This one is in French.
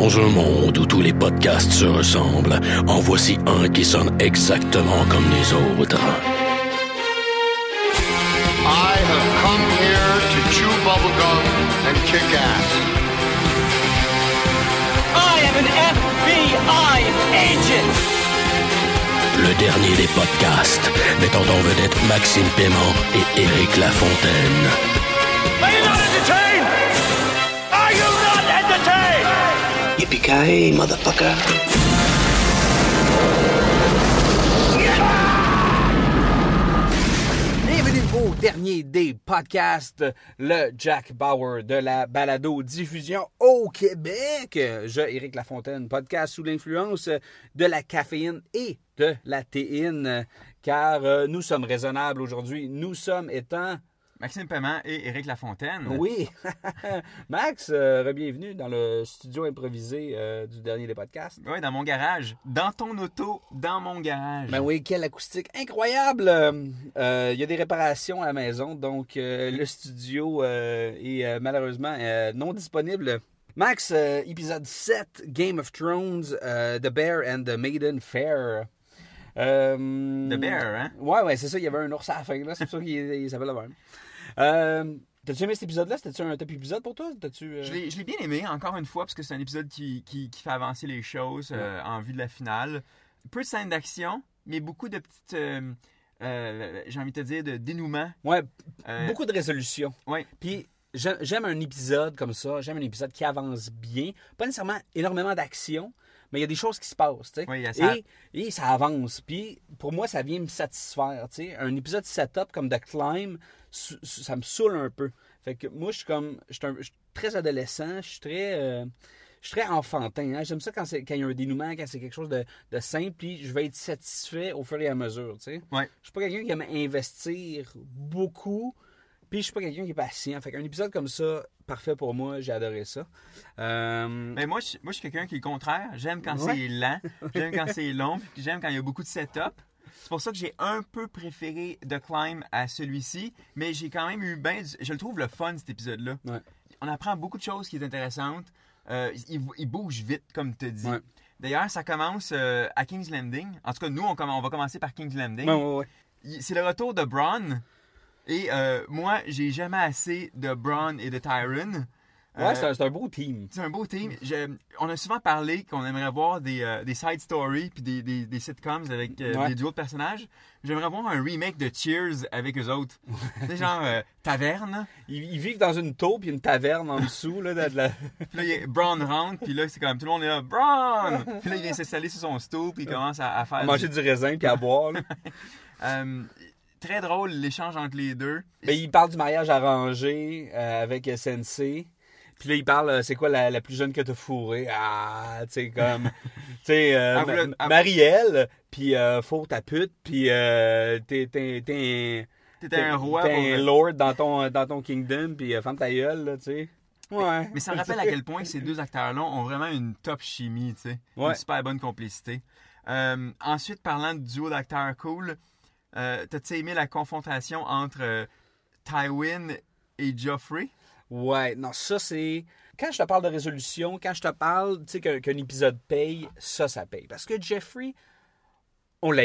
Dans un monde où tous les podcasts se ressemblent, en voici un qui sonne exactement comme les autres. I have come here to chew bubblegum and kick ass. I am an FBI agent! Le dernier des podcasts, mettant en vedette Maxime Paiement et Éric Lafontaine. Yippee-ki-yay, motherfucker. Bienvenue au dernier des podcasts, le Jack Bauer de la balado diffusion au Québec. Je, Éric Lafontaine, podcast sous l'influence de la caféine et de la théine, car euh, nous sommes raisonnables aujourd'hui. Nous sommes étant... Maxime Paiement et Éric Lafontaine. Oui, Max, euh, bienvenue dans le studio improvisé euh, du dernier des podcasts. Oui, dans mon garage. Dans ton auto, dans mon garage. Ben oui, quelle acoustique incroyable! Euh, Il y a des réparations à la maison, donc euh, le studio euh, est euh, malheureusement euh, non disponible. Max, euh, épisode 7, Game of Thrones, euh, The Bear and the Maiden Fair. Euh, The Bear, hein? Ouais, ouais, c'est ça, il y avait un ours à la fin, là, c'est pour ça qu'il il s'appelle le même. Euh, T'as-tu aimé cet épisode-là? C'était-tu un top épisode pour toi? Euh, Je l'ai bien aimé, encore une fois, parce que c'est un épisode qui, qui, qui fait avancer les choses euh, en vue de la finale. Peu de scènes d'action, mais beaucoup de petites, j'ai envie de te dire, de dénouements. Ouais, beaucoup de résolutions. Ouais. Puis j'aime un épisode comme ça, j'aime un épisode qui avance bien. Pas nécessairement énormément d'action, mais il y a des choses qui se passent, tu sais. Oui, ça. Et, et ça avance. Puis pour moi, ça vient me satisfaire, tu sais. Un épisode setup comme The Climb, ça me saoule un peu. Fait que moi, je suis comme, je suis un- je suis très adolescent, je suis très... euh, je suis très enfantin. hein. J'aime ça quand, c'est- quand il y a un dénouement, quand c'est quelque chose de, de simple, puis je vais être satisfait au fur et à mesure. Tu sais. Ouais. Je suis pas quelqu'un qui aime investir beaucoup, puis je suis pas quelqu'un qui est patient. Fait qu'un épisode comme ça, parfait pour moi, j'ai adoré ça. Euh, Mais moi, je, moi, je suis quelqu'un qui est le contraire. J'aime quand Ouais. c'est lent, j'aime quand c'est long, puis j'aime quand il y a beaucoup de setup. C'est pour ça que j'ai un peu préféré The Climb à celui-ci, mais j'ai quand même eu bien... du- Je le trouve le fun, cet épisode-là. Ouais. On apprend beaucoup de choses qui est intéressantes. Euh, il, il bouge vite, comme tu dis. Ouais. D'ailleurs, ça commence euh, à King's Landing. En tout cas, nous, on, on va commencer par King's Landing. C'est le retour de Braun. Et euh, moi, j'ai jamais assez de Braun et de Tyron. Ouais, Euh, c'est un, beau team. c'est un beau team. Je- on a souvent parlé qu'on aimerait voir des, euh, des side stories puis des, des, des sitcoms avec euh, Ouais. des duos de personnages. J'aimerais voir un remake de Cheers avec eux autres. C'est genre euh, taverne. Ils, ils vivent dans une taupe, puis une taverne en dessous. Là, de, de la... Puis là, il y a Braun rentre. Puis là, c'est comme tout le monde est là. Braun! Puis là, il vient s'installer sur son stool. Puis il commence à, à faire. à manger du raisin, puis à boire. très drôle l'échange entre les deux. Ben, il parle du mariage arrangé euh, avec Sensei. Puis là, il parle, euh, c'est quoi la, la plus jeune que t'as fourrée? Ah, tu sais, comme... Tu sais, euh, Ah, Ma- ah, Marielle, puis euh, faut ta pute, puis euh, t'es t'es- t'es T'étais un roi. T'es un lord dans ton, dans ton kingdom, puis ferme ta gueule, là, tu sais. Ouais. Mais ça me rappelle à quel point ces deux acteurs-là ont vraiment une top chimie, tu sais. Ouais. Une super bonne complicité. Ensuite, parlant du duo d'acteurs cool, euh, t'as-tu aimé la confrontation entre euh, Tywin et Joffrey? Ouais, non, ça c'est. Quand je te parle de résolution, quand je te parle, tu sais, qu'un épisode paye, ça, ça paye. Parce que Jeffrey, on l'a